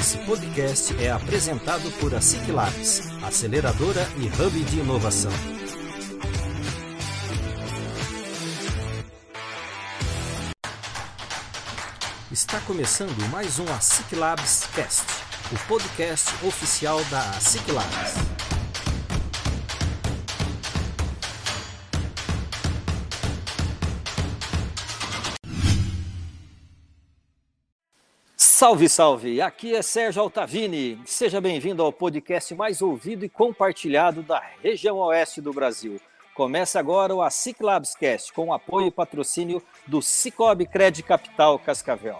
Esse podcast é apresentado por a Labs, aceleradora e hub de inovação. Está começando mais um ASIC Labs Cast, o podcast oficial da ASIC Labs. Salve, salve! Aqui é Sérgio Altavini. Seja bem-vindo ao podcast mais ouvido e compartilhado da região oeste do Brasil. Começa agora o ASIC Labs Cast, com apoio e patrocínio do Cicobi Credit Capital Cascavel.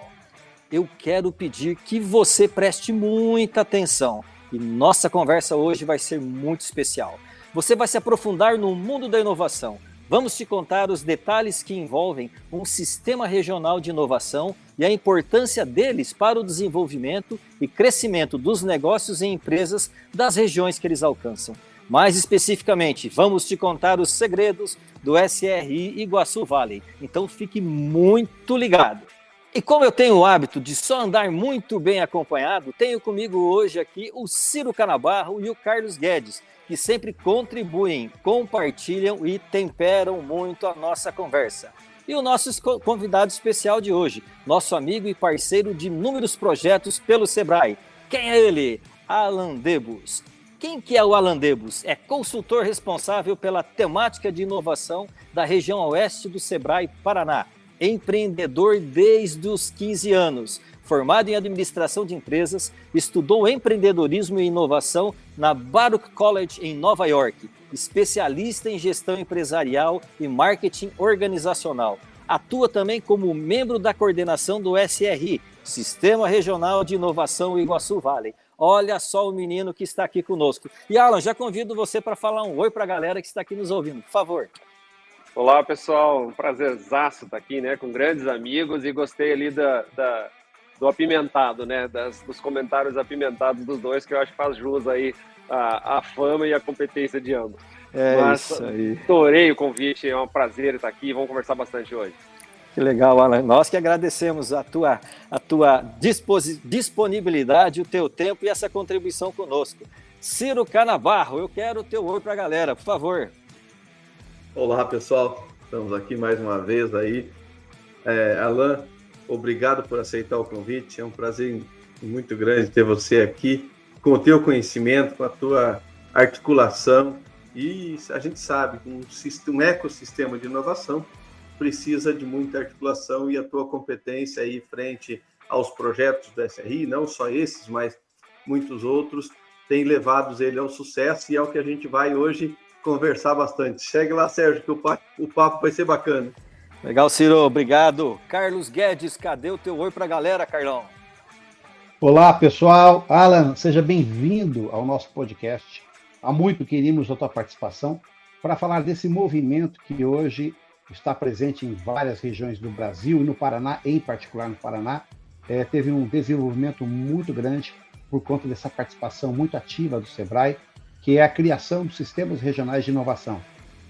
Eu quero pedir que você preste muita atenção e nossa conversa hoje vai ser muito especial. Você vai se aprofundar no mundo da inovação. Vamos te contar os detalhes que envolvem um sistema regional de inovação e a importância deles para o desenvolvimento e crescimento dos negócios e empresas das regiões que eles alcançam. Mais especificamente, vamos te contar os segredos do SRI Iguaçu Valley. Então fique muito ligado. E como eu tenho o hábito de só andar muito bem acompanhado, tenho comigo hoje aqui o Ciro Canabarro e o Carlos Guedes, que sempre contribuem, compartilham e temperam muito a nossa conversa. E o nosso convidado especial de hoje, nosso amigo e parceiro de inúmeros projetos pelo Sebrae. Quem é ele? Alan Debus. Quem que é o Alan Debus? É consultor responsável pela temática de inovação da região oeste do Sebrae Paraná. Empreendedor desde os 15 anos. Formado em administração de empresas, estudou empreendedorismo e inovação na Baruch College em Nova York. Especialista em gestão empresarial e marketing organizacional. Atua também como membro da coordenação do SRI, Sistema Regional de Inovação Iguaçu Valley. Olha só o menino que está aqui conosco. E Alan, já convido você para falar um oi para a galera que está aqui nos ouvindo, por favor. Olá, pessoal. Um prazerzaço estar aqui, né, com grandes amigos e gostei ali da, da do apimentado, né, das, dos comentários apimentados dos dois, que eu acho que faz jus aí a, a fama e a competência de ambos. É Mas, isso aí. Adorei o convite, é um prazer estar aqui. Vamos conversar bastante hoje. Que legal, Alan. Nós que agradecemos a tua, a tua disponibilidade, o teu tempo e essa contribuição conosco. Ciro Canabarro, eu quero o teu oi para a galera, por favor. Olá, pessoal. Estamos aqui mais uma vez aí. É, Alan, obrigado por aceitar o convite. É um prazer muito grande ter você aqui, com o teu conhecimento, com a tua articulação. E a gente sabe que um, um ecossistema de inovação precisa de muita articulação e a tua competência aí frente aos projetos do SRI, não só esses, mas muitos outros, tem levado ele ao sucesso e é o que a gente vai hoje conversar bastante. Chegue lá, Sérgio, que o papo, o papo vai ser bacana. Legal, Ciro, obrigado. Carlos Guedes, cadê o teu oi para a galera, Carlão? Olá, pessoal. Alan, seja bem-vindo ao nosso podcast. Há muito queríamos a tua participação para falar desse movimento que hoje está presente em várias regiões do Brasil e no Paraná, em particular no Paraná, é, teve um desenvolvimento muito grande por conta dessa participação muito ativa do Sebrae, que é a criação dos sistemas regionais de inovação.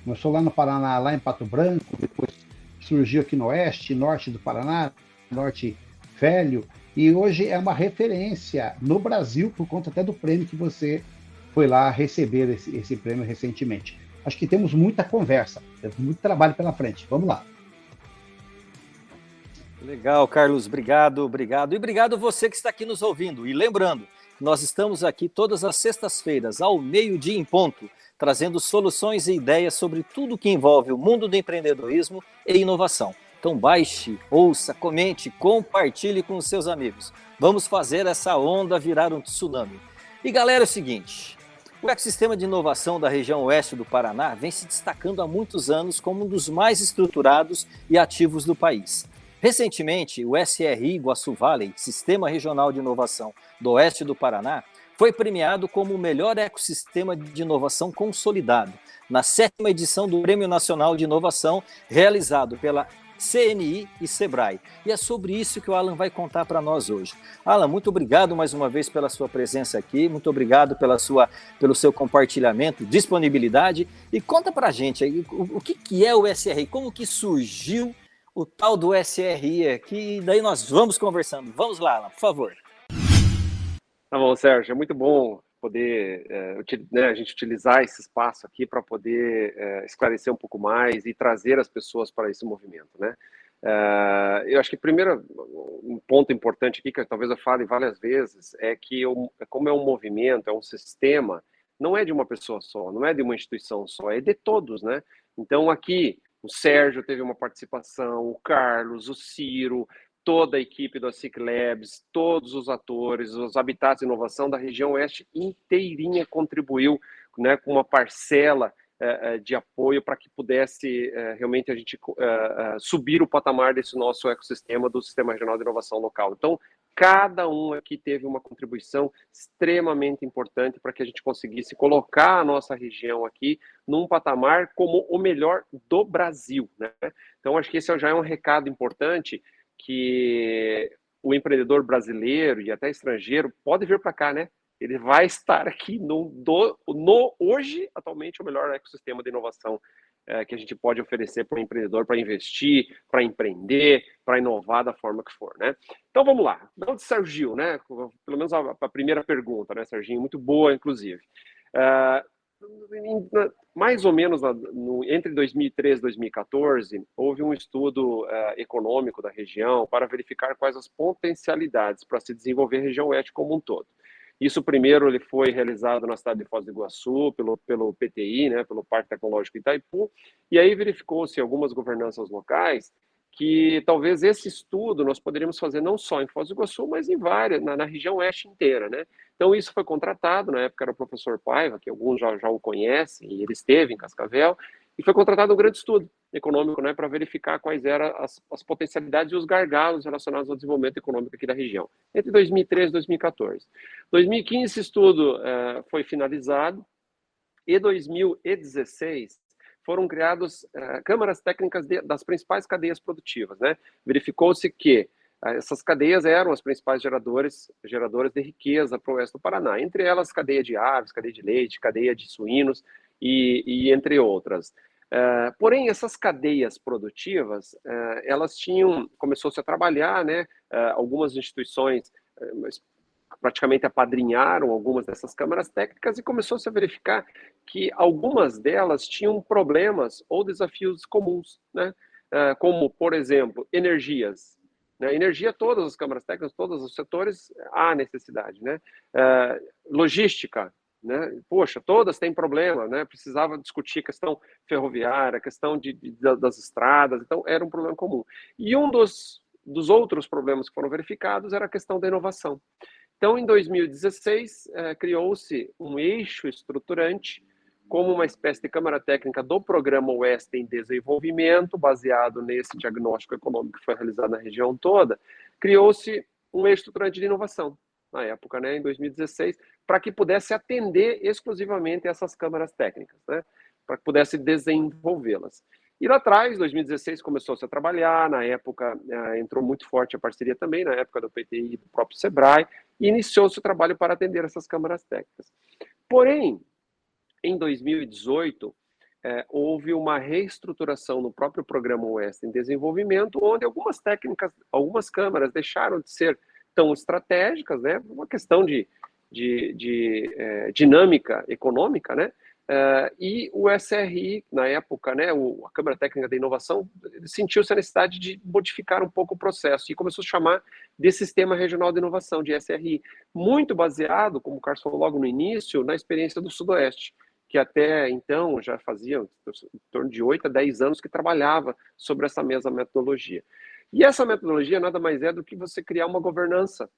Começou lá no Paraná, lá em Pato Branco, depois surgiu aqui no oeste, norte do Paraná, norte velho, e hoje é uma referência no Brasil por conta até do prêmio que você foi lá receber esse, esse prêmio recentemente acho que temos muita conversa, temos muito trabalho pela frente. Vamos lá. Legal, Carlos, obrigado, obrigado. E obrigado você que está aqui nos ouvindo. E lembrando, nós estamos aqui todas as sextas-feiras, ao meio-dia em ponto, trazendo soluções e ideias sobre tudo que envolve o mundo do empreendedorismo e inovação. Então baixe, ouça, comente, compartilhe com os seus amigos. Vamos fazer essa onda virar um tsunami. E galera, é o seguinte, o ecossistema de inovação da região oeste do Paraná vem se destacando há muitos anos como um dos mais estruturados e ativos do país. Recentemente, o SRI Iguaçu Valley, Sistema Regional de Inovação do Oeste do Paraná, foi premiado como o melhor ecossistema de inovação consolidado, na sétima edição do Prêmio Nacional de Inovação, realizado pela CNI e Sebrae. E é sobre isso que o Alan vai contar para nós hoje. Alan, muito obrigado mais uma vez pela sua presença aqui, muito obrigado pela sua, pelo seu compartilhamento, disponibilidade. E conta para a gente aí, o, o que, que é o SRI, como que surgiu o tal do SRI aqui, e daí nós vamos conversando. Vamos lá, Alan, por favor. Tá bom, Sérgio, é muito bom poder é, né, a gente utilizar esse espaço aqui para poder é, esclarecer um pouco mais e trazer as pessoas para esse movimento, né? Uh, eu acho que primeiro um ponto importante aqui que talvez eu fale várias vezes é que eu, como é um movimento, é um sistema, não é de uma pessoa só, não é de uma instituição só, é de todos, né? Então aqui o Sérgio teve uma participação, o Carlos, o Ciro, toda a equipe do ASIC Labs, todos os atores, os habitats de inovação da região oeste inteirinha contribuiu né, com uma parcela é, de apoio para que pudesse é, realmente a gente subir o patamar desse nosso ecossistema do Sistema Regional de Inovação Local. Então, cada um aqui teve uma contribuição extremamente importante para que a gente conseguisse colocar a nossa região aqui num patamar como o melhor do Brasil. Né? Então, acho que esse já é um recado importante que o empreendedor brasileiro e até estrangeiro pode vir para cá, né? ele vai estar aqui no, do, no hoje, atualmente, o melhor ecossistema de inovação é, que a gente pode oferecer para o empreendedor para investir, para empreender, para inovar da forma que for, né? Então vamos lá. De onde né? Pelo menos a, a primeira pergunta, né, Serginho? Muito boa, inclusive. Uh, mais ou menos no, entre 2013 e 2014, houve um estudo uh, econômico da região para verificar quais as potencialidades para se desenvolver a região oeste como um todo. Isso primeiro ele foi realizado na cidade de Foz do Iguaçu, pelo, pelo PTI, né, pelo Parque Tecnológico Itaipu, e aí verificou-se algumas governanças locais que talvez esse estudo nós poderíamos fazer não só em Foz do Iguaçu, mas em várias, na, na região oeste inteira, né? Então isso foi contratado, na época era o professor Paiva, que alguns já, já o conhecem, e ele esteve em Cascavel, e foi contratado um grande estudo econômico né, para verificar quais eram as, as, potencialidades e os gargalos relacionados ao desenvolvimento econômico aqui da região, entre 2013 e 2014. 2015, esse estudo uh, foi finalizado, e 2016 foram criadas uh, câmaras técnicas de, das principais cadeias produtivas. Né? Verificou-se que uh, essas cadeias eram as principais geradores, geradoras de riqueza para o oeste do Paraná, entre elas cadeia de aves, cadeia de leite, cadeia de suínos e, e entre outras. Uh, porém, essas cadeias produtivas, elas tinham, começou-se a trabalhar, né, algumas instituições praticamente apadrinharam algumas dessas câmaras técnicas e começou-se a verificar que algumas delas tinham problemas ou desafios comuns, né, como, por exemplo, energias. Né, energia, todas as câmaras técnicas, todos os setores, há necessidade, né, logística, né? Poxa, todas têm problema, né? Precisava discutir a questão ferroviária, a questão de, de, das estradas, então era um problema comum. E um dos, dos outros problemas que foram verificados era a questão da inovação. Então, em 2016, eh, criou-se um eixo estruturante como uma espécie de Câmara Técnica do Programa Oeste em Desenvolvimento, baseado nesse diagnóstico econômico que foi realizado na região toda, criou-se um eixo estruturante de inovação, na época, né, em 2016, para que pudesse atender exclusivamente essas câmaras técnicas, né, para que pudesse desenvolvê-las. E lá atrás, 2016, começou-se a trabalhar, na época eh, entrou muito forte a parceria também, na época do PTI e do próprio SEBRAE, iniciou-se o trabalho para atender essas câmaras técnicas. Porém, em 2018, eh, houve uma reestruturação no próprio Programa Oeste em Desenvolvimento, onde algumas técnicas, algumas câmaras deixaram de ser tão estratégicas, né? Uma questão de, de, de é, dinâmica econômica, né? Uh, e o SRI, na época, né, o, a Câmara Técnica da Inovação, sentiu-se a necessidade de modificar um pouco o processo e começou a chamar de Sistema Regional de Inovação, de SRI, muito baseado, como o Carlos falou logo no início, na experiência do Sudoeste, que até então já fazia em torno de 8 a 10 anos que trabalhava sobre essa mesma metodologia. E essa metodologia nada mais é do que você criar uma governança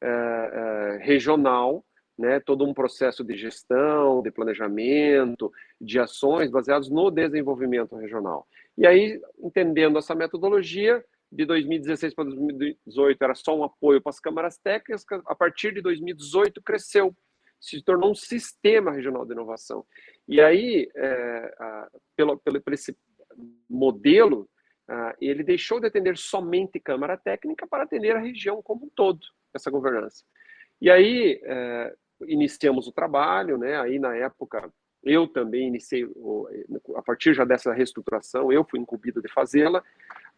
é, é, regional, né, todo um processo de gestão, de planejamento, de ações baseados no desenvolvimento regional. E aí, entendendo essa metodologia, de 2016 para 2018 era só um apoio para as câmaras técnicas, a partir de 2018 cresceu, se tornou um sistema regional de inovação. E aí, é, a, pelo, pelo, por esse modelo, ah, ele deixou de atender somente Câmara Técnica para atender a região como um todo, essa governança. E aí, eh, iniciamos o trabalho, né? aí na época eu também iniciei, a partir já dessa reestruturação, eu fui incumbido de fazê-la.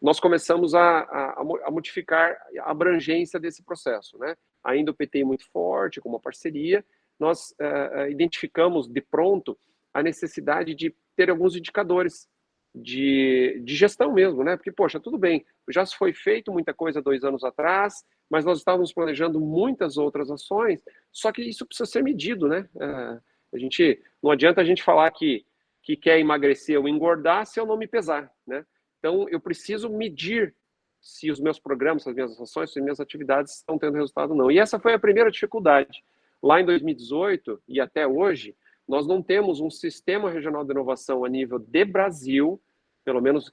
nós começamos a, a, a modificar a abrangência desse processo. Né? Ainda o PT muito forte, com uma parceria, nós uh, identificamos de pronto a necessidade de ter alguns indicadores de, de gestão mesmo, né? Porque, poxa, tudo bem, já se foi feito muita coisa dois anos atrás, mas nós estávamos planejando muitas outras ações, só que isso precisa ser medido, né? Uh, a gente, não adianta a gente falar que, que quer emagrecer ou engordar se eu não me pesar, né? Então, eu preciso medir se os meus programas, as minhas ações, se as minhas atividades estão tendo resultado ou não. E essa foi a primeira dificuldade. Lá em 2018 e até hoje, nós não temos um sistema regional de inovação a nível de Brasil, pelo menos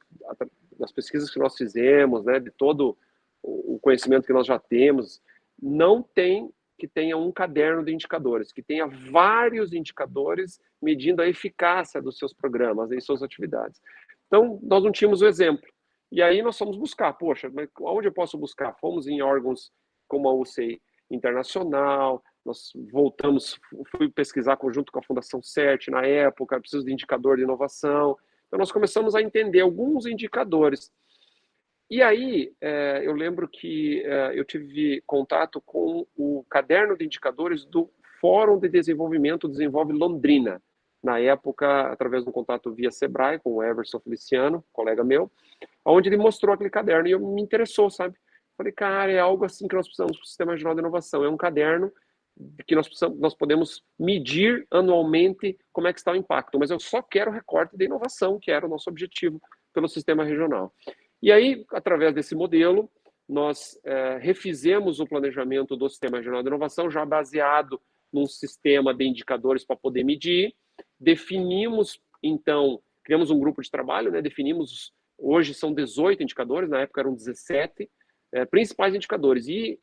das pesquisas que nós fizemos, né, de todo o conhecimento que nós já temos, não tem que tenha um caderno de indicadores, que tenha vários indicadores medindo a eficácia dos seus programas e suas atividades. Então, nós não tínhamos o exemplo. E aí nós fomos buscar, poxa, mas onde eu posso buscar? Fomos em órgãos como a UCI Internacional, nós voltamos, fui pesquisar junto com a Fundação CERT na época, preciso de indicador de inovação. Então nós começamos a entender alguns indicadores. E aí é, eu lembro que é, eu tive contato com o caderno de indicadores do Fórum de Desenvolvimento Desenvolve Londrina, na época, através de um contato via Sebrae, com o Everson Feliciano, colega meu, onde ele mostrou aquele caderno e eu me interessou, sabe? Falei, cara, é algo assim que nós precisamos para o Sistema Regional de Inovação. É um caderno que nós, precisamos, nós podemos medir anualmente como é que está o impacto, mas eu só quero recorte de inovação, que era o nosso objetivo pelo Sistema Regional. E aí, através desse modelo, nós é, refizemos o planejamento do Sistema Regional de Inovação, já baseado num sistema de indicadores para poder medir, Definimos, então, criamos um grupo de trabalho, né? definimos, hoje são 18 indicadores, na época eram 17, é, principais indicadores, e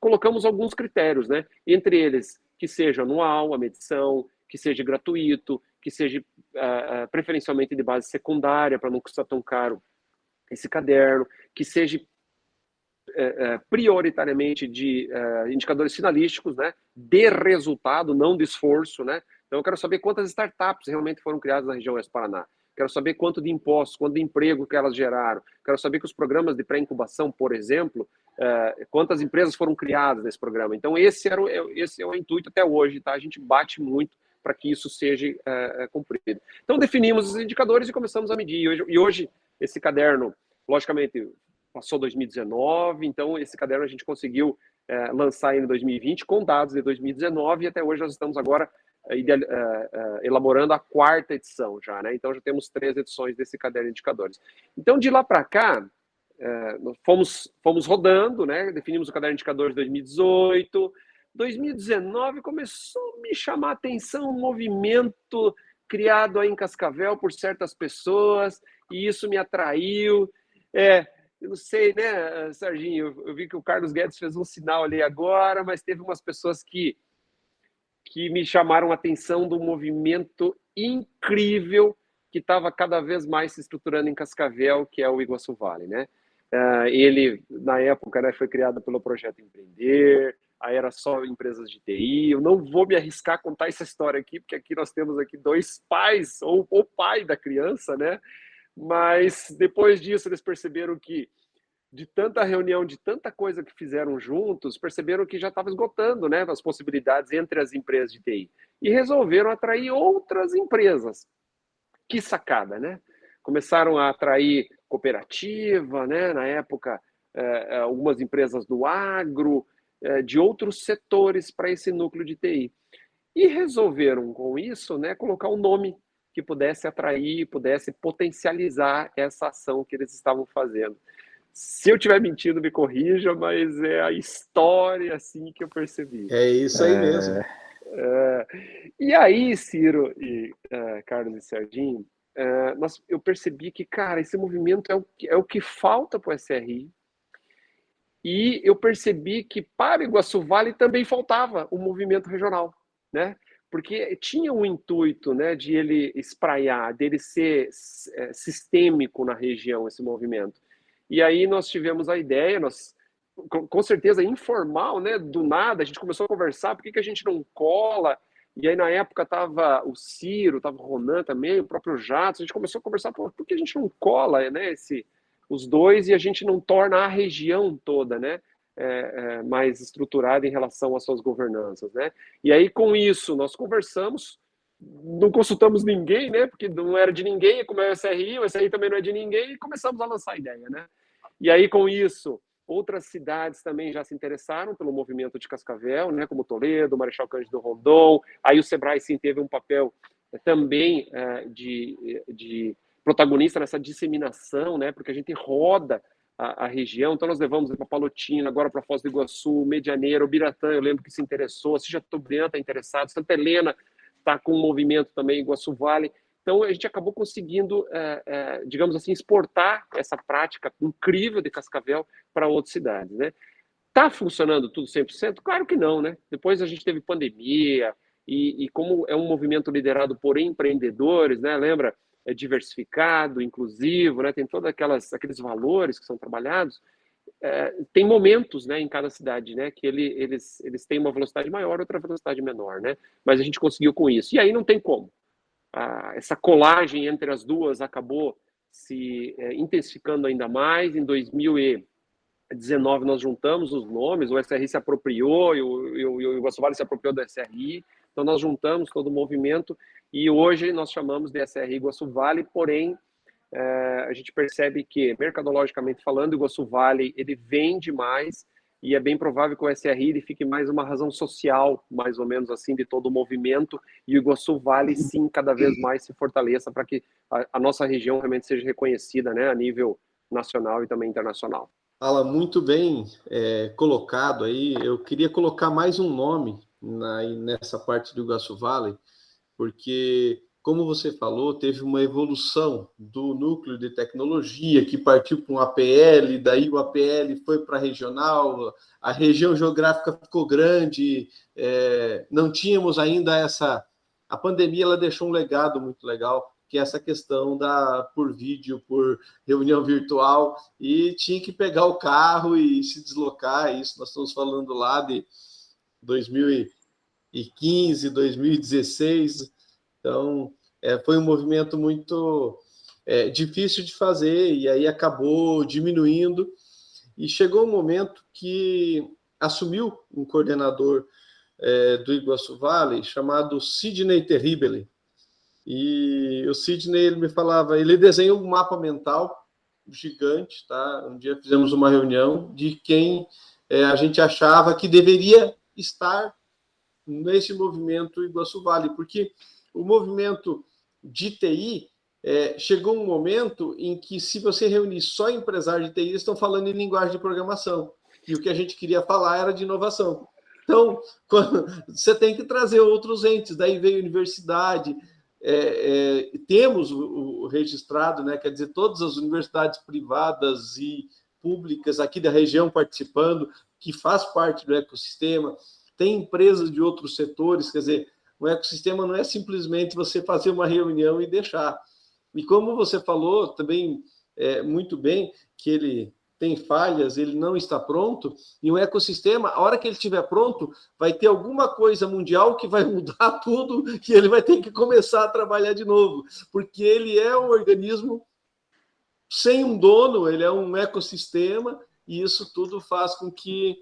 colocamos alguns critérios, né? entre eles, que seja anual a medição, que seja gratuito, que seja uh, preferencialmente de base secundária, para não custar tão caro esse caderno, que seja uh, prioritariamente de uh, indicadores finalísticos, né, de resultado, não de esforço, né, então, eu quero saber quantas startups realmente foram criadas na região Oeste Paraná. Quero saber quanto de impostos, quanto de emprego que elas geraram. Quero saber que os programas de pré-incubação, por exemplo, uh, quantas empresas foram criadas nesse programa. Então, esse, era o, é, esse é o intuito até hoje, tá? A gente bate muito para que isso seja uh, cumprido. Então, definimos os indicadores e começamos a medir. E hoje, e hoje, esse caderno, logicamente, passou 2019, então esse caderno a gente conseguiu lançar em 2020 com dados de 2019 e até hoje nós estamos agora elaborando a quarta edição já, né? Então já temos três edições desse caderno de indicadores. Então de lá para cá, uh, fomos, fomos rodando, né? Definimos o caderno de indicadores de 2018. 2019 começou a me chamar a atenção um movimento criado aí em Cascavel por certas pessoas, e isso me atraiu. É, eu não sei, né, Serginho? Eu, eu vi que o Carlos Guedes fez um sinal ali agora, mas teve umas pessoas que que me chamaram a atenção do movimento incrível que estava cada vez mais se estruturando em Cascavel, que é o Iguaçu Vale, né? Uh, ele, na época, né, foi criado pelo Projeto Empreender, aí era só empresas de TI. Eu não vou me arriscar a contar essa história aqui, porque aqui nós temos aqui dois pais, ou o pai da criança, né? Mas depois disso eles perceberam que de tanta reunião, de tanta coisa que fizeram juntos, perceberam que já estava esgotando né, as possibilidades entre as empresas de TI. E resolveram atrair outras empresas. Que sacada, né? Começaram a atrair cooperativa, né? na época, é, algumas empresas do agro, é, de outros setores para esse núcleo de TI. E resolveram, com isso, né, colocar um nome que pudesse atrair, pudesse potencializar essa ação que eles estavam fazendo. Se eu tiver mentindo, me corrija, mas é a história assim que eu percebi. É isso aí é... mesmo. É... E aí, Ciro e uh, Carlos e Serginho, uh, nós, eu percebi que, cara, esse movimento é o que, é o que falta para o SRI. E eu percebi que para Iguaçu Vale também faltava o movimento regional, né? Porque tinha um intuito, né, de ele espraiar, dele ser é, sistêmico na região, esse movimento. E aí nós tivemos a ideia, nós com certeza informal, né? Do nada, a gente começou a conversar, por que, que a gente não cola? E aí, na época, tava o Ciro, tava o Ronan também, o próprio Jato, a gente começou a conversar, por que a gente não cola, né? Esse, os dois e a gente não torna a região toda, né? É, é, mais estruturada em relação às suas governanças, né? E aí com isso nós conversamos, não consultamos ninguém, né? Porque não era de ninguém, como é o SRI, o SRI também não é de ninguém, e começamos a lançar a ideia, né? E aí com isso outras cidades também já se interessaram pelo movimento de Cascavel, né? Como Toledo, Marechal Cândido Rondon. Aí o Sebrae sim teve um papel é, também é, de, de protagonista nessa disseminação, né? Porque a gente roda a, a região, então nós levamos para Palotina, agora para Foz do Iguaçu, Medianeira, Biratã, eu lembro que se interessou, Tobrian está interessado, Santa Helena está com um movimento também, Iguaçu Vale. Então a gente acabou conseguindo, é, digamos assim, exportar essa prática incrível de Cascavel para outras cidades, né? Está funcionando tudo 100%? Claro que não, né? Depois a gente teve pandemia, e, e, como é um movimento liderado por empreendedores, né? Lembra? É diversificado, inclusivo, né? Tem todos aqueles valores que são trabalhados. É, tem momentos, né, em cada cidade, né, que ele, eles eles têm uma velocidade maior, outra velocidade menor, né? Mas a gente conseguiu com isso. E aí não tem como. Ah, essa colagem entre as duas acabou se é, intensificando ainda mais. Em 2019 nós juntamos os nomes, o SRI se apropriou e o, e o, e o Vale se apropriou do SRI. Então, nós juntamos todo o movimento e hoje nós chamamos de SR Iguaçu Vale, porém, é, a gente percebe que, mercadologicamente falando, o Iguaçu Vale ele vende mais e é bem provável que o SRI ele fique mais uma razão social, mais ou menos assim, de todo o movimento, e o Iguaçu Vale, sim, cada vez mais se fortaleça para que a, a, nossa região realmente seja reconhecida né, a nível nacional e também internacional. Fala muito bem é, colocado aí. Eu queria colocar mais um nome na, nessa parte do Iguaçu Valley, porque, como você falou, teve uma evolução do núcleo de tecnologia que partiu para um APL, daí o APL foi para regional, a região geográfica ficou grande, é, não tínhamos ainda essa. A pandemia ela deixou um legado muito legal, que é essa questão da por vídeo, por reunião virtual, e tinha que pegar o carro e se deslocar. Isso nós estamos falando lá de 2015, 2016. Então, é, foi um movimento muito é, difícil de fazer e aí acabou diminuindo. E chegou um momento que assumiu um coordenador é, do Iguaçu Valley chamado Sidney Terribile. E o Sidney ele me falava, ele desenhou um mapa mental gigante, tá? Um dia fizemos uma reunião de quem é, a gente achava que deveria estar nesse movimento Iguaçu Vale, porque o movimento de TI é, chegou um momento em que, se você reunir só empresários de TI, eles estão falando em linguagem de programação. E o que a gente queria falar era de inovação. Então, quando, você tem que trazer outros entes. Daí veio universidade. É, é, temos o, o, registrado, né, quer dizer, todas as universidades privadas e públicas aqui da região participando, que faz parte do ecossistema tem empresas de outros setores, quer dizer, o ecossistema não é simplesmente você fazer uma reunião e deixar. E como você falou também é, muito bem, que ele tem falhas, ele não está pronto, e o ecossistema, a hora que ele estiver pronto, vai ter alguma coisa mundial que vai mudar tudo e ele vai ter que começar a trabalhar de novo, porque ele é um organismo sem um dono, ele é um ecossistema, e isso tudo faz com que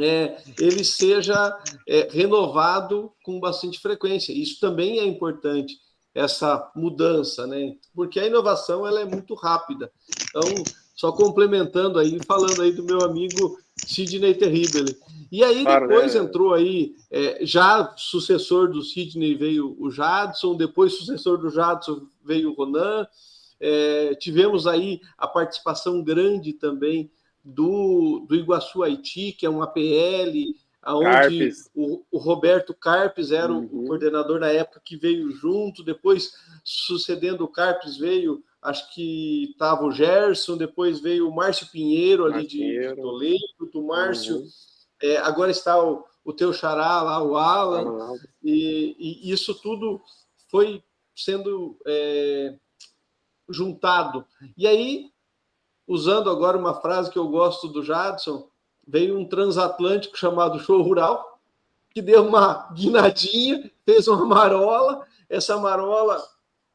é, ele seja é, renovado com bastante frequência. Isso também é importante, essa mudança, né? Porque a inovação ela é muito rápida. Então, só complementando aí, falando aí do meu amigo Sidney Terrible. E aí depois né? entrou aí, é, já sucessor do Sidney veio o Jadson, depois sucessor do Jadson veio o Ronan. É, tivemos aí a participação grande também do, do Iguaçu Haiti, que é um APL, onde o, o, Roberto Carpes era uhum. o coordenador na época que veio junto, depois sucedendo o Carpes veio, acho que estava o Gerson, depois veio o Márcio Pinheiro ali de, de, Toledo, do Márcio, uhum. é, agora está o, o teu xará lá, o Alan, uhum. e, e, isso tudo foi sendo é, juntado. E aí usando agora uma frase que eu gosto do Jadson, veio um transatlântico chamado Show Rural, que deu uma guinadinha, fez uma marola, essa marola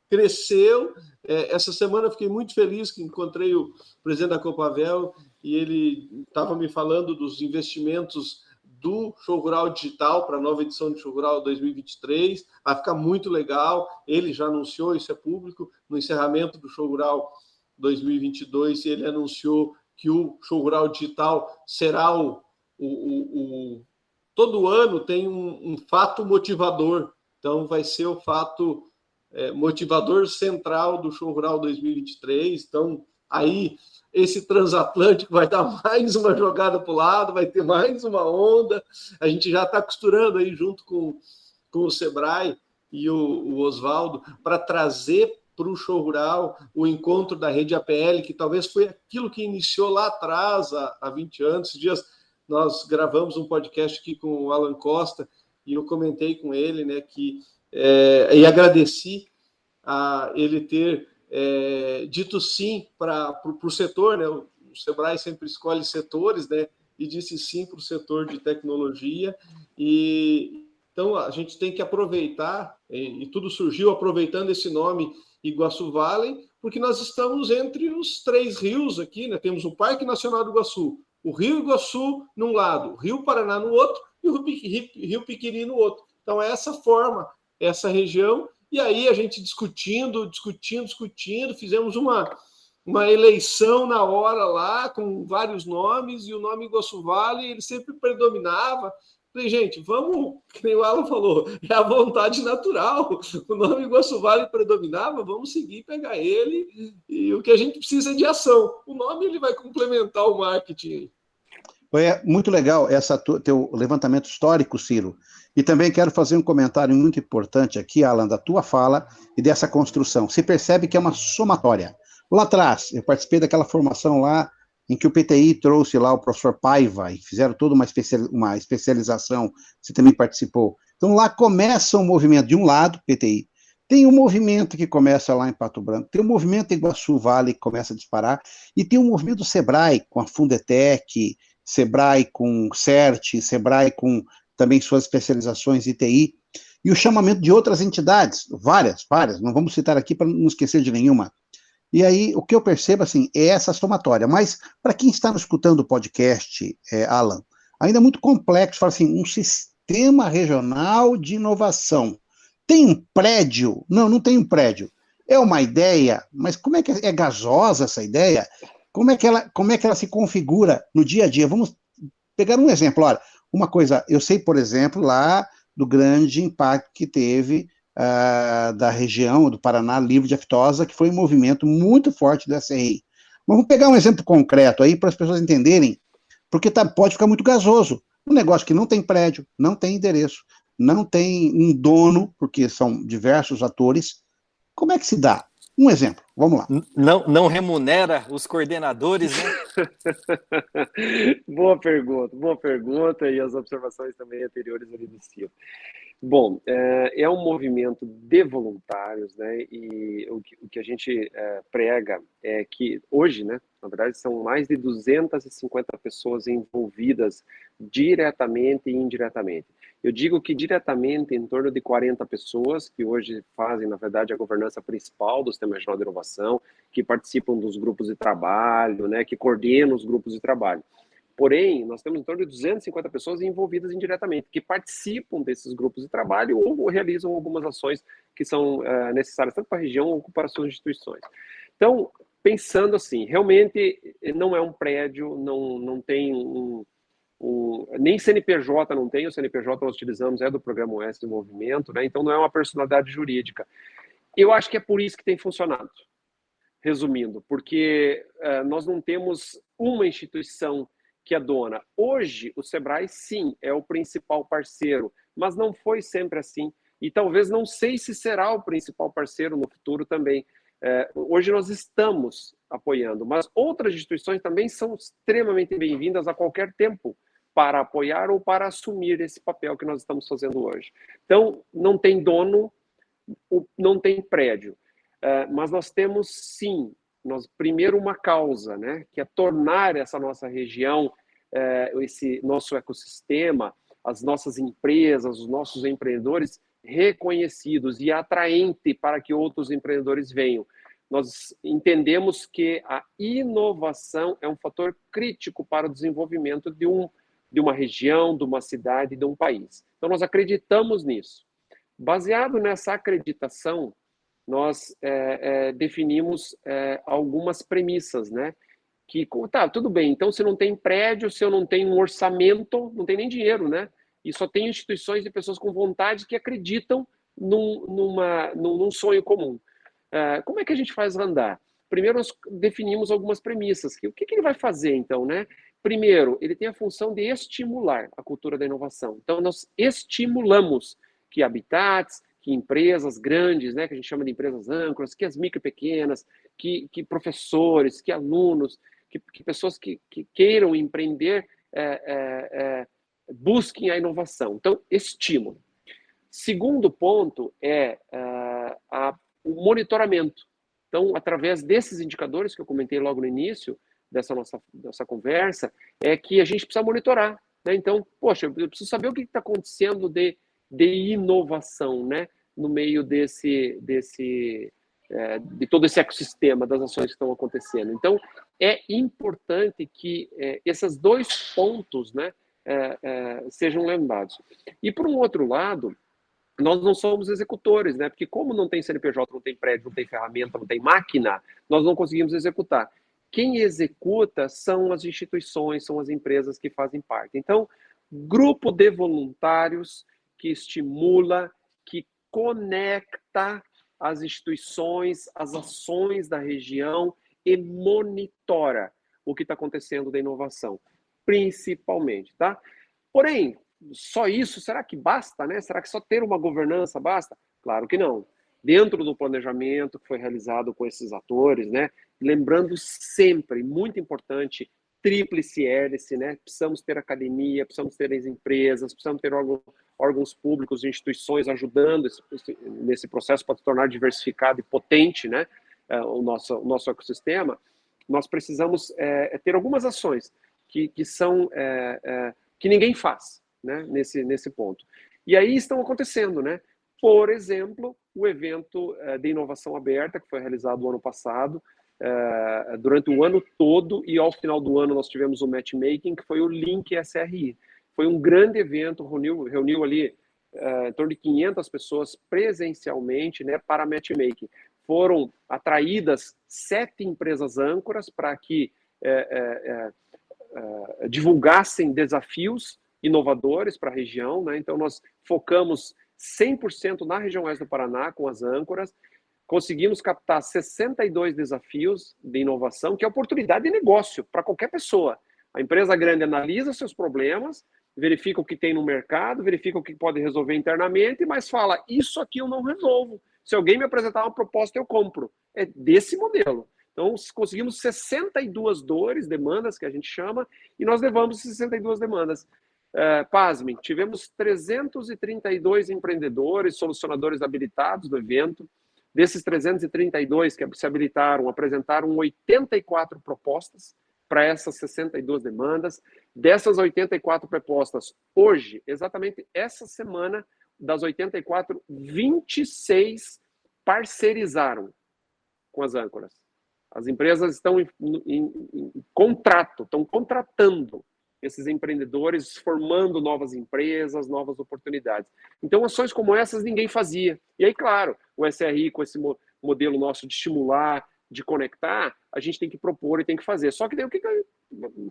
cresceu, É, essa semana fiquei muito feliz que encontrei o presidente da Copavel e ele estava me falando dos investimentos do Show Rural Digital para a nova edição do Show Rural 2023. Vai ficar muito legal. Ele já anunciou, isso é público, no encerramento do Show Rural 2022, ele anunciou que o Show Rural Digital será o, o, o, o todo ano tem um, um, fato motivador. Então, vai ser o fato é, motivador central do Show Rural 2023. Então, aí esse transatlântico vai dar mais uma jogada para o lado, vai ter mais uma onda. A gente já está costurando aí junto com, com o Sebrae e o, o Oswaldo para trazer para o show rural o encontro da rede APL, que talvez foi aquilo que iniciou lá atrás, há, há 20 anos. Esses dias nós gravamos um podcast aqui com o Alan Costa e eu comentei com ele né, que é, e agradeci a ele ter é, dito sim para o setor, né? O, Sebrae sempre escolhe setores, né? E disse sim para o setor de tecnologia. E então a gente tem que aproveitar, e, e tudo surgiu aproveitando esse nome Iguaçu Valley, porque nós estamos entre os três rios aqui, né? Temos o Parque Nacional do Iguaçu, o Rio Iguaçu num lado, o Rio Paraná no outro e o Rio Piquiri no outro. Então, é essa forma, essa região, e aí a gente discutindo, discutindo, discutindo, fizemos uma, uma eleição na hora lá, com vários nomes, e o nome Iguaçu Vale, ele sempre predominava. Falei, gente, vamos, que nem o Alan falou, é a vontade natural. O nome Iguaçu Vale predominava, vamos seguir, pegar ele, e o que a gente precisa é de ação. O nome ele vai complementar o marketing. É muito legal essa teu levantamento histórico, Ciro. E também quero fazer um comentário muito importante aqui, Alan, da tua fala e dessa construção. Se percebe que é uma somatória. Lá atrás, eu participei daquela formação lá em que o PTI trouxe lá o professor Paiva e fizeram toda uma, especial, uma especialização, você também participou. Então lá começa um movimento, de um lado, PTI, tem um movimento que começa lá em Pato Branco, tem um movimento em Iguaçu Vale que começa a disparar, e tem um movimento do Sebrae, com a Fundetec, Sebrae com CERT, Sebrae com também suas especializações em TI, e o chamamento de outras entidades, várias, várias, não vamos citar aqui para não esquecer de nenhuma. E aí, o que eu percebo, assim, é essa somatória. Mas, para quem está escutando o podcast, é, Alan, ainda é muito complexo, fala assim, um sistema regional de inovação. Tem um prédio? Não, não tem um prédio. É uma ideia, mas como é que é, é gasosa essa ideia? Como é que ela, como é que ela se configura no dia a dia? Vamos pegar um exemplo. Olha, uma coisa, eu sei, por exemplo, lá do grande impacto que teve uh, da região do Paraná livre de aftosa, que foi um movimento muito forte do SRI. Mas vamos pegar um exemplo concreto aí para as pessoas entenderem, porque tá, pode ficar muito gasoso. Um negócio que não tem prédio, não tem endereço, não tem um dono, porque são diversos atores. Como é que se dá? Um exemplo, vamos lá. Não, não remunera os coordenadores, né? boa pergunta, boa pergunta, e as observações também anteriores ali do Silvio. Bom, é, é, um movimento de voluntários, né? E o que, o que a gente é, prega é que hoje, né? Na verdade, são mais de 250 pessoas envolvidas diretamente e indiretamente. Eu digo que diretamente em torno de 40 pessoas que hoje fazem, na verdade, a governança principal do Sistema Regional de Inovação, que participam dos grupos de trabalho, né? Que coordenam os grupos de trabalho. Porém, nós temos em torno de 250 pessoas envolvidas indiretamente, que participam desses grupos de trabalho ou realizam algumas ações que são uh, necessárias tanto para a região ou para as suas instituições. Então, pensando assim, realmente não é um prédio, não, não tem um, um, nem CNPJ não tem, o CNPJ nós utilizamos é do Programa OS do Movimento, né? então não é uma personalidade jurídica. Eu acho que é por isso que tem funcionado, resumindo, porque uh, nós não temos uma instituição que é dona. Hoje, o Sebrae, sim, é o principal parceiro, mas não foi sempre assim. E talvez não sei se será o principal parceiro no futuro também. É, hoje nós estamos apoiando, mas outras instituições também são extremamente bem-vindas a qualquer tempo para apoiar ou para assumir esse papel que nós estamos fazendo hoje. Então, não tem dono, não tem prédio, é, mas nós temos sim nós primeiro uma causa, né, que é tornar essa nossa região é, esse nosso ecossistema, as nossas empresas, os nossos empreendedores reconhecidos e atraente para que outros empreendedores venham. nós entendemos que a inovação é um fator crítico para o desenvolvimento de, um, de uma região, de uma cidade, de um país. Então, nós acreditamos nisso. Baseado nessa acreditação, nós é, é, definimos é, algumas premissas, né? Que, tá, tudo bem, então se não tem prédio, se eu não tenho um orçamento, não tem nem dinheiro, né? E só tem instituições e pessoas com vontade que acreditam num, numa, num, num sonho comum. Uh, como é que a gente faz andar? Primeiro, nós definimos algumas premissas. Que, o que, que ele vai fazer, então, né? Primeiro, ele tem a função de estimular a cultura da inovação. Então, nós estimulamos que habitats, que empresas grandes, né, que a gente chama de empresas âncoras, que as micro e pequenas, que, que professores, que alunos, que, que pessoas que, que, queiram empreender é, é, é, busquem a inovação. Então, estímulo. Segundo ponto é uh, a, o monitoramento. Então, através desses indicadores que eu comentei logo no início dessa nossa, dessa conversa, é que a gente precisa monitorar. Né? Então, poxa, eu preciso saber o que está acontecendo de, de inovação né? no meio desse, desse, é, de todo esse ecossistema das ações que estão acontecendo. Então, é importante que é, esses dois pontos né, é, é sejam lembrados. E, por um outro lado, nós não somos executores, né? Porque como não tem CNPJ, não tem prédio, não tem ferramenta, não tem máquina, nós não conseguimos executar. Quem executa são as instituições, são as empresas que fazem parte. Então, grupo de voluntários que estimula, que conecta as instituições, as ações da região e monitora o que está acontecendo da inovação, principalmente, tá? Porém, só isso, será que basta, né? Será que só ter uma governança basta? Claro que não. Dentro do planejamento que foi realizado com esses atores, né? Lembrando sempre, muito importante, tríplice hélice, né? Precisamos ter academia, precisamos ter as empresas, precisamos ter órgãos, órgãos públicos, instituições ajudando esse, esse, nesse processo para tornar diversificado e potente, né? É, o, nosso, o nosso ecossistema. Nós precisamos é, ter algumas ações que, que são é, é que ninguém faz, né, nesse, nesse ponto. E aí estão acontecendo, né? Por exemplo, o evento uh, de inovação aberta, que foi realizado no ano passado, uh, durante o ano todo, e ao final do ano nós tivemos o matchmaking, que foi o Link SRI. Foi um grande evento, reuniu, reuniu ali uh, em torno de 500 pessoas presencialmente né, para matchmaking. Foram atraídas sete empresas âncoras para que divulgassem desafios inovadores para a região, né? Então nós focamos 100% na região oeste do Paraná com as âncoras, conseguimos captar 62 desafios de inovação, que é oportunidade de negócio para qualquer pessoa. A empresa grande analisa seus problemas, verifica o que tem no mercado, verifica o que pode resolver internamente, mas fala: isso aqui eu não resolvo. Se alguém me apresentar uma proposta, eu compro. É desse modelo. Então, conseguimos 62 dores, demandas, que a gente chama, e nós levamos 62 demandas. Uh, pasmem, tivemos 332 empreendedores, solucionadores habilitados no evento. Desses 332 que se habilitaram, apresentaram 84 propostas para essas 62 demandas. Dessas 84 propostas, hoje, exatamente essa semana, das 84, 26 parcerizaram com as âncoras. As empresas estão em, em, em contrato, estão contratando esses empreendedores formando novas empresas, novas oportunidades. Então, ações como essas ninguém fazia. E aí, claro, o SRI, com esse modelo nosso de estimular, de conectar, a gente tem que propor e tem que fazer. Só que daí, o que,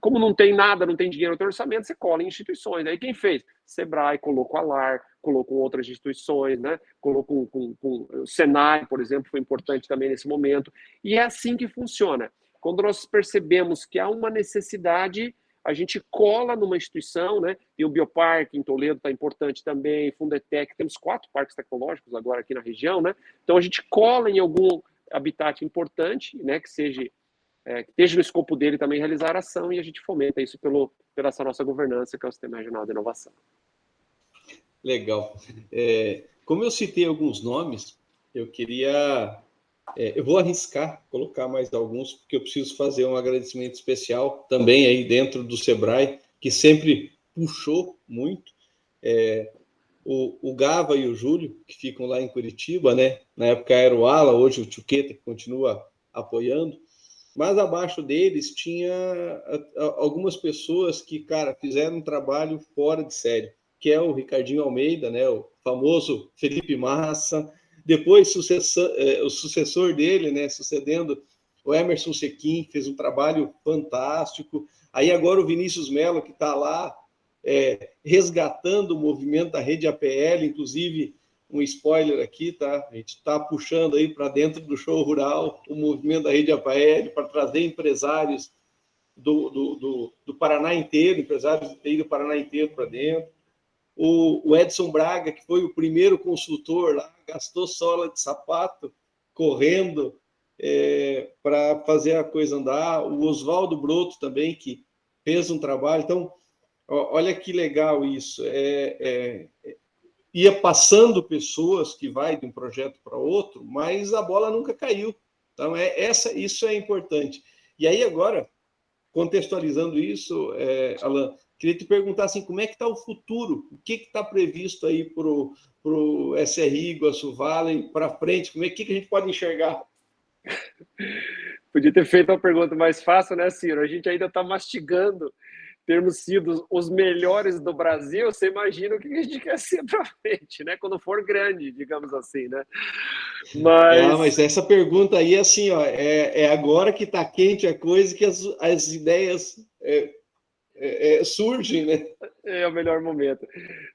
como não tem nada, não tem dinheiro, não tem orçamento, você cola em instituições. Aí quem fez? Sebrae colocou a LAR, colocou outras instituições, né? colocou com, com o Senai, por exemplo, foi importante também nesse momento. E é assim que funciona. Quando nós percebemos que há uma necessidade a gente cola numa instituição, né? Tem o Bioparque em Toledo, está importante também, Fundetec, temos quatro parques tecnológicos agora aqui na região, né? Então a gente cola em algum habitat importante, né? Que seja é, que esteja no escopo dele também realizar a ação e a gente fomenta isso pelo, pela essa nossa governança, que é o Sistema Regional de Inovação. Legal. É, como eu citei alguns nomes, eu queria é, eu vou arriscar colocar mais alguns, porque eu preciso fazer um agradecimento especial também aí dentro do Sebrae, que sempre puxou muito. É, o, o, Gava e o Júlio, que ficam lá em Curitiba, né? Na época era o Ala, hoje o Tchuqueta, que continua apoiando. Mas abaixo deles tinha algumas pessoas que, cara, fizeram um trabalho fora de série, que é o Ricardinho Almeida, né, o famoso Felipe Massa, depois sucessor, é, o sucessor dele, né, sucedendo o Emerson Sequim, fez um trabalho fantástico. Aí agora o Vinícius Melo, que está lá é, resgatando o movimento da rede APL, inclusive um spoiler aqui, tá? A gente está puxando aí para dentro do show rural o movimento da rede APL para trazer empresários do, do, do, do, Paraná inteiro, empresários do Paraná inteiro para dentro. O, o, Edson Braga, que foi o primeiro consultor lá, gastou sola de sapato correndo é, para fazer a coisa andar. O Oswaldo Broto também, que fez um trabalho. Então, olha que legal isso. É, é, ia passando pessoas que vai de um projeto para outro, mas a bola nunca caiu. Então, é, essa, isso é importante. E aí, agora, contextualizando isso, é, Alan, queria te perguntar assim, como é que está o futuro? O que está previsto aí para o SRI, Iguaçu Valley, para frente? Como é que, que a gente pode enxergar? Podia ter feito uma pergunta mais fácil, né, Ciro? A gente ainda está mastigando termos sido os melhores do Brasil, você imagina o que a gente quer ser para frente, né? Quando for grande, digamos assim, né? Mas, ah, mas essa pergunta aí, assim, ó, é, é agora que está quente a coisa que as, as ideias é, é, é, surgem, né? É o melhor momento.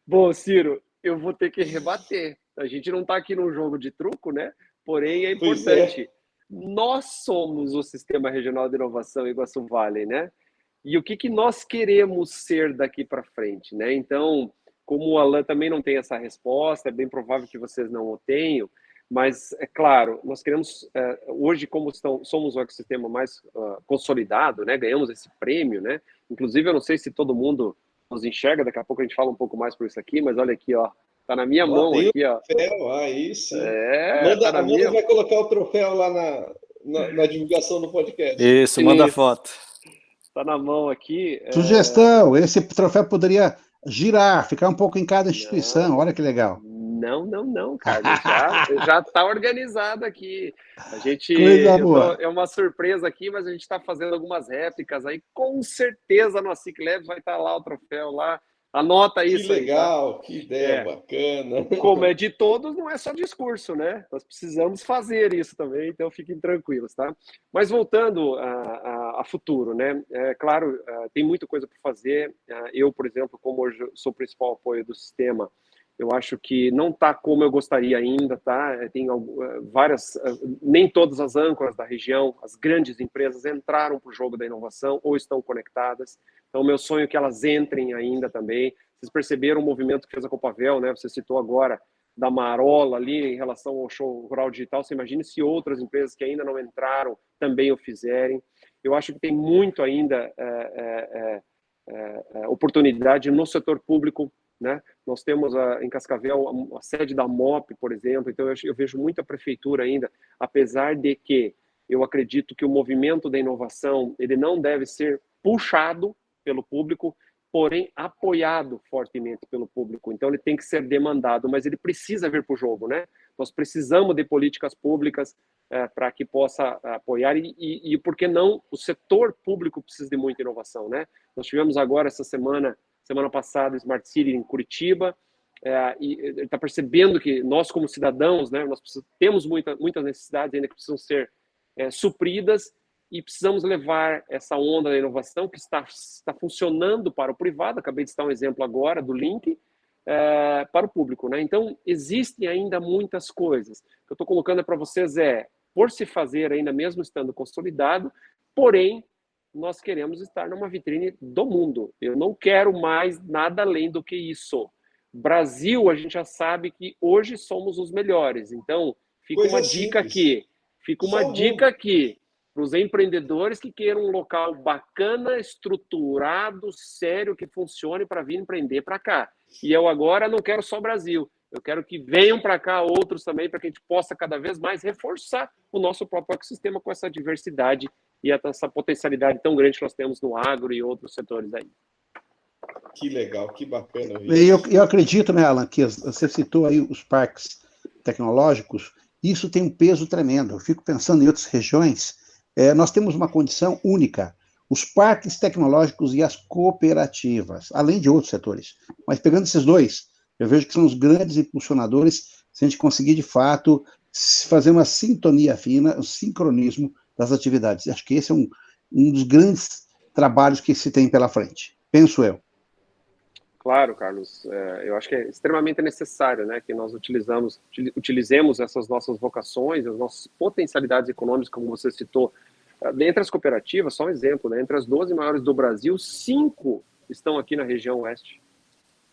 Bom, Ciro, eu vou ter que rebater. A gente não está aqui num jogo de truco, né? Porém, é, é. importante. Nós somos o Sistema Regional de Inovação Iguaçu Valley, né? e o que, que nós queremos ser daqui para frente, né? Então, como o Alan também não tem essa resposta, é bem provável que vocês não o tenham, mas é claro, nós queremos é, hoje, como estão, somos o ecossistema mais uh, consolidado, né? Ganhamos esse prêmio, né? Inclusive, eu não sei se todo mundo nos enxerga. Daqui a pouco a gente fala um pouco mais por isso aqui, mas olha aqui, ó, tá na minha mão aqui, ó. Troféu, aí sim. É, manda, tá manda minha... vai colocar o troféu lá na, na, na divulgação do podcast. Isso, manda isso. foto. Está na mão aqui. É, Sugestão: é... esse troféu poderia girar, ficar um pouco em cada instituição. Não, Olha que legal. Não, não, não, cara. Já está organizado aqui. A gente tô, é uma surpresa aqui, mas a gente está fazendo algumas réplicas aí. Com certeza no Ciclabs vai estar tá lá o troféu lá Anota isso. Que legal, aí, tá? que ideia é. bacana. Como é de todos, não é só discurso, né? Nós precisamos fazer isso também, então fiquem tranquilos, tá? Mas voltando a, a, a futuro, né? É, claro, é, tem muita coisa para fazer. É, eu, por exemplo, como hoje sou o principal apoio do sistema, eu acho que não está como eu gostaria ainda, tá? É, tem várias, nem todas as âncoras da região, as grandes empresas entraram para o jogo da inovação ou estão conectadas. Então, meu sonho é que elas entrem ainda também. Vocês perceberam o movimento que fez a Copavel, né? Você citou agora da Marola ali em relação ao show rural digital. Você imagina se outras empresas que ainda não entraram também o fizerem. Eu acho que tem muito ainda é, é, é, é oportunidade no setor público. Né? Nós temos a, em Cascavel a, a, sede da MOP, por exemplo, então eu, eu vejo muita prefeitura ainda, apesar de que eu acredito que o movimento da inovação ele não deve ser puxado pelo público, porém apoiado fortemente pelo público. Então ele tem que ser demandado, mas ele precisa vir para o jogo, né? Nós precisamos de políticas públicas é, para que possa apoiar e, e, e, por que não, o setor público precisa de muita inovação, né? Nós tivemos agora essa semana, semana passada, Smart City em Curitiba, é, e está percebendo que nós como cidadãos, né, nós temos muita, muitas necessidades ainda que precisam ser é, supridas e precisamos levar essa onda da inovação que está, está funcionando para o privado, acabei de citar um exemplo agora do Link, é, para o público. Né? Então, existem ainda muitas coisas. O que eu estou colocando para vocês é, por se fazer ainda mesmo estando consolidado, porém, nós queremos estar numa vitrine do mundo. Eu não quero mais nada além do que isso. Brasil, a gente já sabe que hoje somos os melhores. Então, fica Coisa uma dica simples. aqui. Fica uma Só dica aqui para os empreendedores que queiram um local bacana, estruturado, sério, que funcione para vir empreender para cá. E eu agora não quero só Brasil, eu quero que venham para cá outros também, para que a gente possa cada vez mais reforçar o nosso próprio ecossistema com essa diversidade e essa potencialidade tão grande que nós temos no agro e outros setores aí. Que legal, que bacana. Eu, eu acredito, né, Alan, que você citou aí os parques tecnológicos, Isso tem um peso tremendo. Eu fico pensando em outras regiões, é, nós temos uma condição única. Os parques tecnológicos e as cooperativas, além de outros setores. Mas pegando esses dois, eu vejo que são os grandes impulsionadores se a gente conseguir, de fato, fazer uma sintonia fina, um sincronismo das atividades. Acho que esse é um, um dos grandes trabalhos que se tem pela frente, penso eu. Claro, Carlos. É, eu acho que é extremamente necessário né, que nós utilizamos, utilizemos essas nossas vocações, as nossas potencialidades econômicas, como você citou. É, entre as cooperativas, só um exemplo, né, entre as 12 maiores do Brasil, cinco estão aqui na região oeste.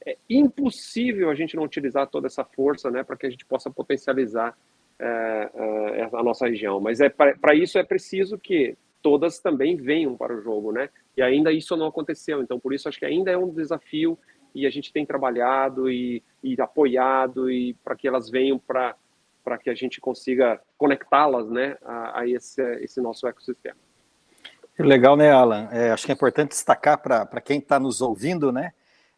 É impossível a gente não utilizar toda essa força né, para que a gente possa potencializar é, é, a nossa região. Mas é para isso é preciso que todas também venham para o jogo, né? E ainda isso não aconteceu. Então, por isso acho que ainda é um desafio e a gente tem trabalhado e, e apoiado e para que elas venham para para que a gente consiga conectá-las, né, a, a, esse, esse nosso ecossistema. Legal, né, Alan? É, acho que é importante destacar para quem está nos ouvindo, né,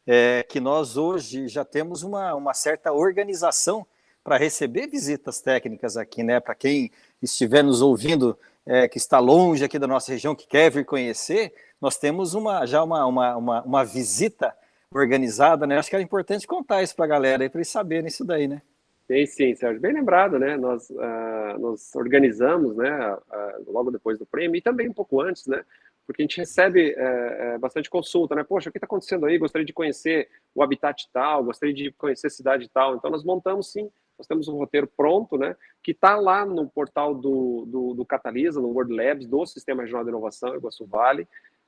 é, que nós hoje já temos uma, uma certa organização para receber visitas técnicas aqui, né? Para quem estiver nos ouvindo, é, que está longe aqui da nossa região, que quer vir conhecer, nós temos uma, já uma, uma, uma, uma visita organizada, né? Acho que é importante contar isso para a galera, para eles saberem isso daí, né? Tem sim, Sérgio. Bem lembrado, né? Nós, uh, nós organizamos, né, uh, logo depois do prêmio, e também um pouco antes, né? Porque a gente recebe uh, bastante consulta, né? Poxa, o que está acontecendo aí? Gostaria de conhecer o habitat tal, gostaria de conhecer a cidade tal. Então, nós montamos sim nós temos um roteiro pronto, né, que está lá no portal do, do, do, Catalisa, no World Labs, do Sistema Regional de Inovação, Iguaçu Vale,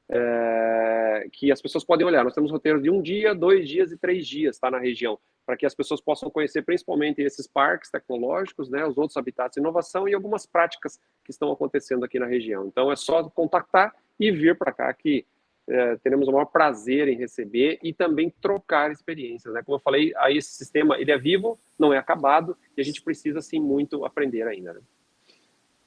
é, que as pessoas podem olhar. Nós temos roteiros de um dia, dois dias e três dias tá, na região, para que as pessoas possam conhecer principalmente esses parques tecnológicos, né, os outros habitats de inovação e algumas práticas que estão acontecendo aqui na região. Então é só contactar e vir para cá que é, teremos o maior prazer em receber e também trocar experiências. Né? Como eu falei, aí esse sistema ele é vivo, não é acabado e a gente precisa sim muito aprender ainda. Né?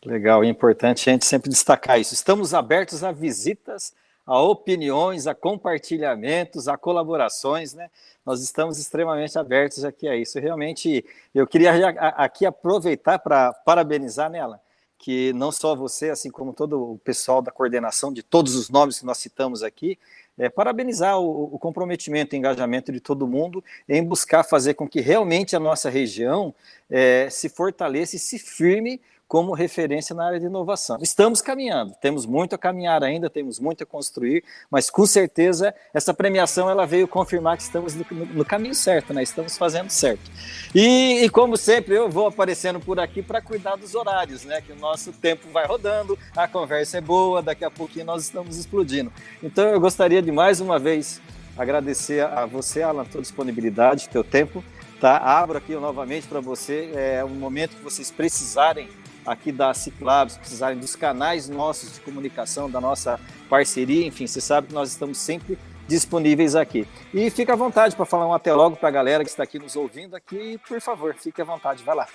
Legal, é importante a gente sempre destacar isso. Estamos abertos a visitas, a opiniões, a compartilhamentos, a colaborações, né? Nós estamos extremamente abertos aqui a isso. Realmente, eu queria aqui aproveitar para parabenizar nela que não só você, assim como todo o pessoal da coordenação de todos os nomes que nós citamos aqui, é, parabenizar o, o comprometimento e engajamento de todo mundo em buscar fazer com que realmente a nossa região é, se fortaleça e se firme como referência na área de inovação. Estamos caminhando, temos muito a caminhar ainda, temos muito a construir, mas com certeza essa premiação ela veio confirmar que estamos no, no caminho certo, né? Estamos fazendo certo. E, e como sempre, eu vou aparecendo por aqui para cuidar dos horários, né? Que o nosso tempo vai rodando, a conversa é boa, daqui a pouquinho nós estamos explodindo. Então eu gostaria de mais uma vez agradecer a você, Alan, a tua disponibilidade, teu tempo. Tá? Abro aqui novamente para você, é um momento que vocês precisarem aqui da Ciclab, se precisarem dos canais nossos de comunicação, da nossa parceria, enfim, você sabe que nós estamos sempre disponíveis aqui. E fica à vontade para falar um até logo para a galera que está aqui nos ouvindo aqui, por favor, fique à vontade, vai lá.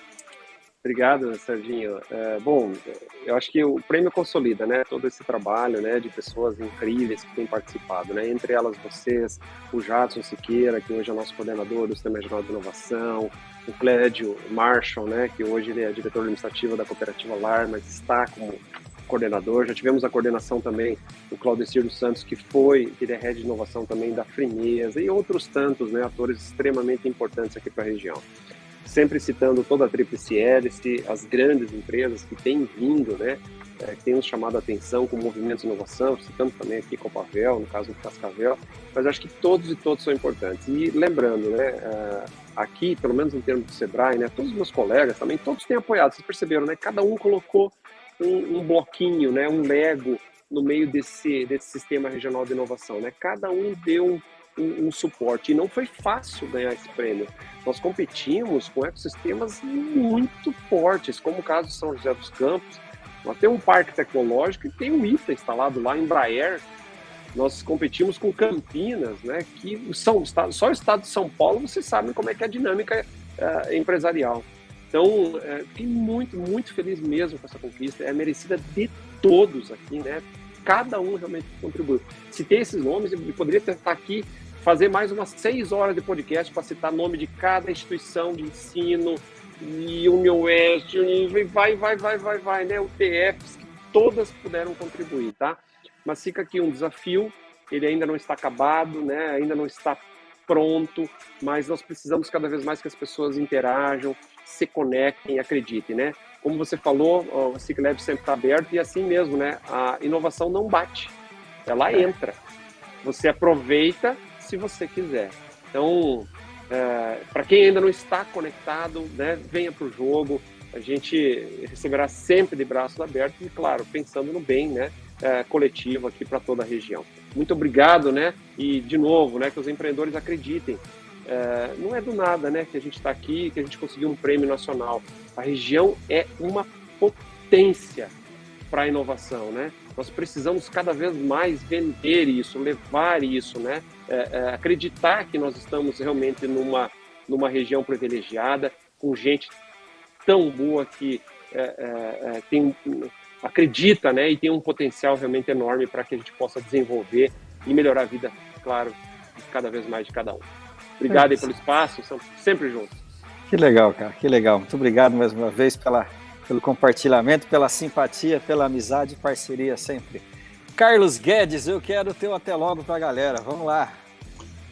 Obrigado, Serginho. É, bom, eu acho que o prêmio consolida, né, todo esse trabalho, né, de pessoas incríveis que têm participado, né, entre elas vocês, o Jadson Siqueira, que hoje é nosso coordenador do Sistema Regional de Inovação, o Clédio Marshall, né, que hoje ele é diretor administrativo da cooperativa LAR, mas está como coordenador. Já tivemos a coordenação também do Claudecir dos Santos, que foi, que é head de inovação também da Frimeza, e outros tantos, né, atores extremamente importantes aqui para a região. Sempre citando toda a Tríplice Hélice, as grandes empresas que têm vindo, né, é, que têm nos chamado a atenção com movimentos de inovação, citando também aqui Copavel, no caso do Cascavel, mas acho que todos e todos são importantes. E lembrando, né, é, aqui, pelo menos em termos do Sebrae, né, todos os meus colegas também, todos têm apoiado, vocês perceberam, né, cada um colocou um, um bloquinho, né, um Lego no meio desse, desse sistema regional de inovação, né, cada um deu um, um, um suporte, e não foi fácil ganhar esse prêmio. Nós competimos com ecossistemas muito fortes, como o caso de São José dos Campos, nós temos um parque tecnológico e tem um ITA instalado lá em Embraer. Nós competimos com Campinas, né? Que são só o estado de São Paulo vocês sabem como é que é a dinâmica uh, empresarial. Então, uh, fiquei muito, muito feliz mesmo com essa conquista. É merecida de todos aqui, né? Cada um realmente contribuiu. Citei esses nomes, eu poderia estar aqui fazer mais umas seis horas de podcast para citar nome de cada instituição de ensino, e o meu Oeste, e vai, vai, vai, vai, vai, né? UTFs, que todas puderam contribuir, tá? Mas fica aqui um desafio, ele ainda não está acabado, né? Ainda não está pronto, mas nós precisamos cada vez mais que as pessoas interajam, se conectem, acreditem, né? Como você falou, o Ciclab sempre está aberto e assim mesmo, né? A inovação não bate, ela é. entra. Você aproveita se você quiser. Então, é, para quem ainda não está conectado, né, venha para o jogo. A gente receberá sempre de braços abertos e, claro, pensando no bem, né, é, aqui para toda a região. Muito obrigado, né? E de novo, né, que os empreendedores acreditem. É, não é do nada, né, que a gente está aqui, que a gente conseguiu um prêmio nacional. A região é uma potência para a inovação, né? Nós precisamos cada vez mais vender isso, levar isso, né? É, é, acreditar que nós estamos realmente numa, numa região privilegiada, com gente tão boa que é, é, é tem, acredita né, e tem um potencial realmente enorme para que a gente possa desenvolver e melhorar a vida, claro, cada vez mais de cada um. Obrigado pelo espaço, são sempre juntos. Que legal, cara, que legal. Muito obrigado mais uma vez pela, pelo compartilhamento, pela simpatia, pela amizade e parceria sempre. Carlos Guedes, eu quero ter até logo para a galera. Vamos lá.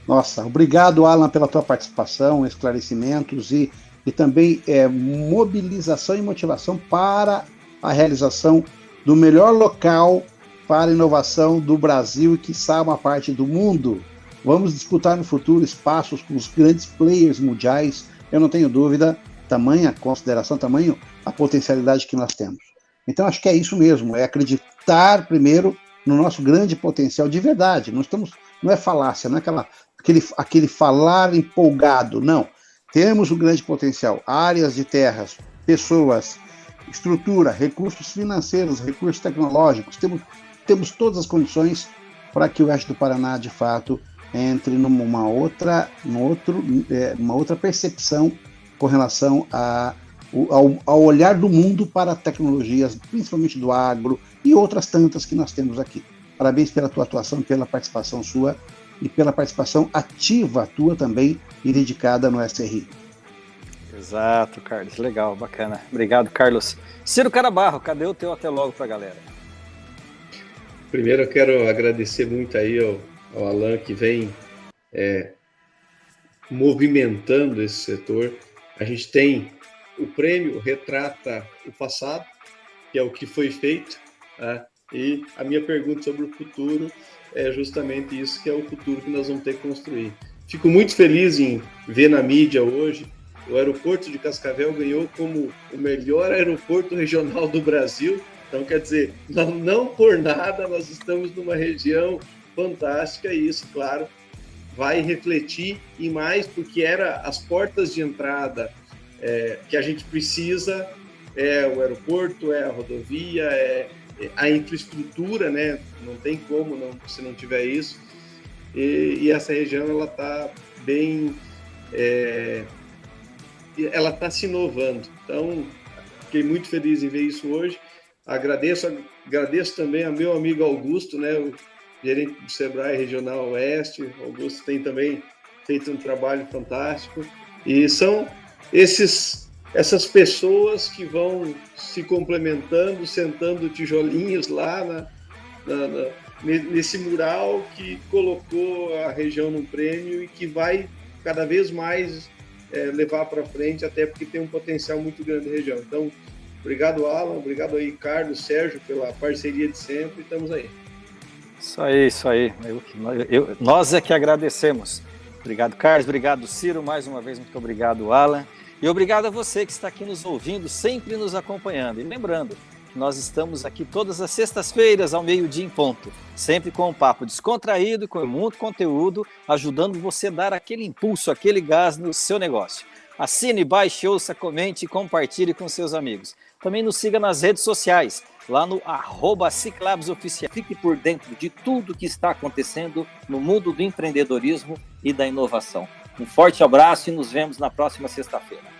Nossa, obrigado, Alan, pela tua participação, esclarecimentos e, e também é, mobilização e motivação para a realização do melhor local para inovação do Brasil e, quiçá, uma parte do mundo. Vamos disputar no futuro espaços com os grandes players mundiais. Eu não tenho dúvida, tamanha consideração, tamanho a potencialidade que nós temos. Então, acho que é isso mesmo, é acreditar primeiro no nosso grande potencial de verdade. Não estamos, não é falácia, não é aquela, aquele, aquele falar empolgado, não. Temos um grande potencial, áreas de terras, pessoas, estrutura, recursos financeiros, recursos tecnológicos, temos, temos todas as condições para que o oeste do Paraná, de fato, entre numa outra, num outro, é, uma outra percepção com relação a, ao, ao olhar do mundo para tecnologias, principalmente do agro e outras tantas que nós temos aqui. Parabéns pela tua atuação, pela participação sua e pela participação ativa tua também e dedicada no SRI. Exato, Carlos. Legal, bacana. Obrigado, Carlos. Ciro Carabarro, cadê o teu até logo para a galera? Primeiro eu quero agradecer muito aí ao, ao Alan que vem é, movimentando esse setor. A gente tem o prêmio retrata o passado, que é o que foi feito, né? e a minha pergunta sobre o futuro é justamente isso que é o futuro que nós vamos ter que construir. Fico muito feliz em ver na mídia hoje o aeroporto de Cascavel ganhou como o melhor aeroporto regional do Brasil. Então, quer dizer, não, não por nada nós estamos numa região fantástica e isso, claro, vai refletir e mais porque era as portas de entrada é, que a gente precisa é o aeroporto, é a rodovia, é, é a infraestrutura, né? Não tem como não, se não tiver isso. E, e essa região ela está bem é, ela está se inovando. Então, fiquei muito feliz em ver isso hoje. Agradeço, agradeço também ao meu amigo Augusto, né, o gerente do Sebrae Regional Oeste. O Augusto tem também feito um trabalho fantástico. E são esses essas pessoas que vão se complementando, sentando tijolinhos lá na, na, na, nesse mural que colocou a região no prêmio e que vai cada vez mais é, levar para frente, até porque tem um potencial muito grande na região. Então, obrigado, Alan, obrigado aí, Carlos, Sérgio, pela parceria de sempre, estamos aí. Isso aí, isso aí. Eu, eu, nós é que agradecemos. Obrigado, Carlos, obrigado, Ciro, mais uma vez, muito obrigado, Alan. E obrigado a você que está aqui nos ouvindo, sempre nos acompanhando. E lembrando, nós estamos aqui todas as sextas-feiras, ao meio-dia em ponto, sempre com um papo descontraído, com muito conteúdo, ajudando você a dar aquele impulso, aquele gás no seu negócio. Assine, baixe, ouça, comente e compartilhe com seus amigos. Também nos siga nas redes sociais, lá no arroba Oficial. Fique por dentro de tudo que está acontecendo no mundo do empreendedorismo e da inovação. Um forte abraço e nos vemos na próxima sexta-feira.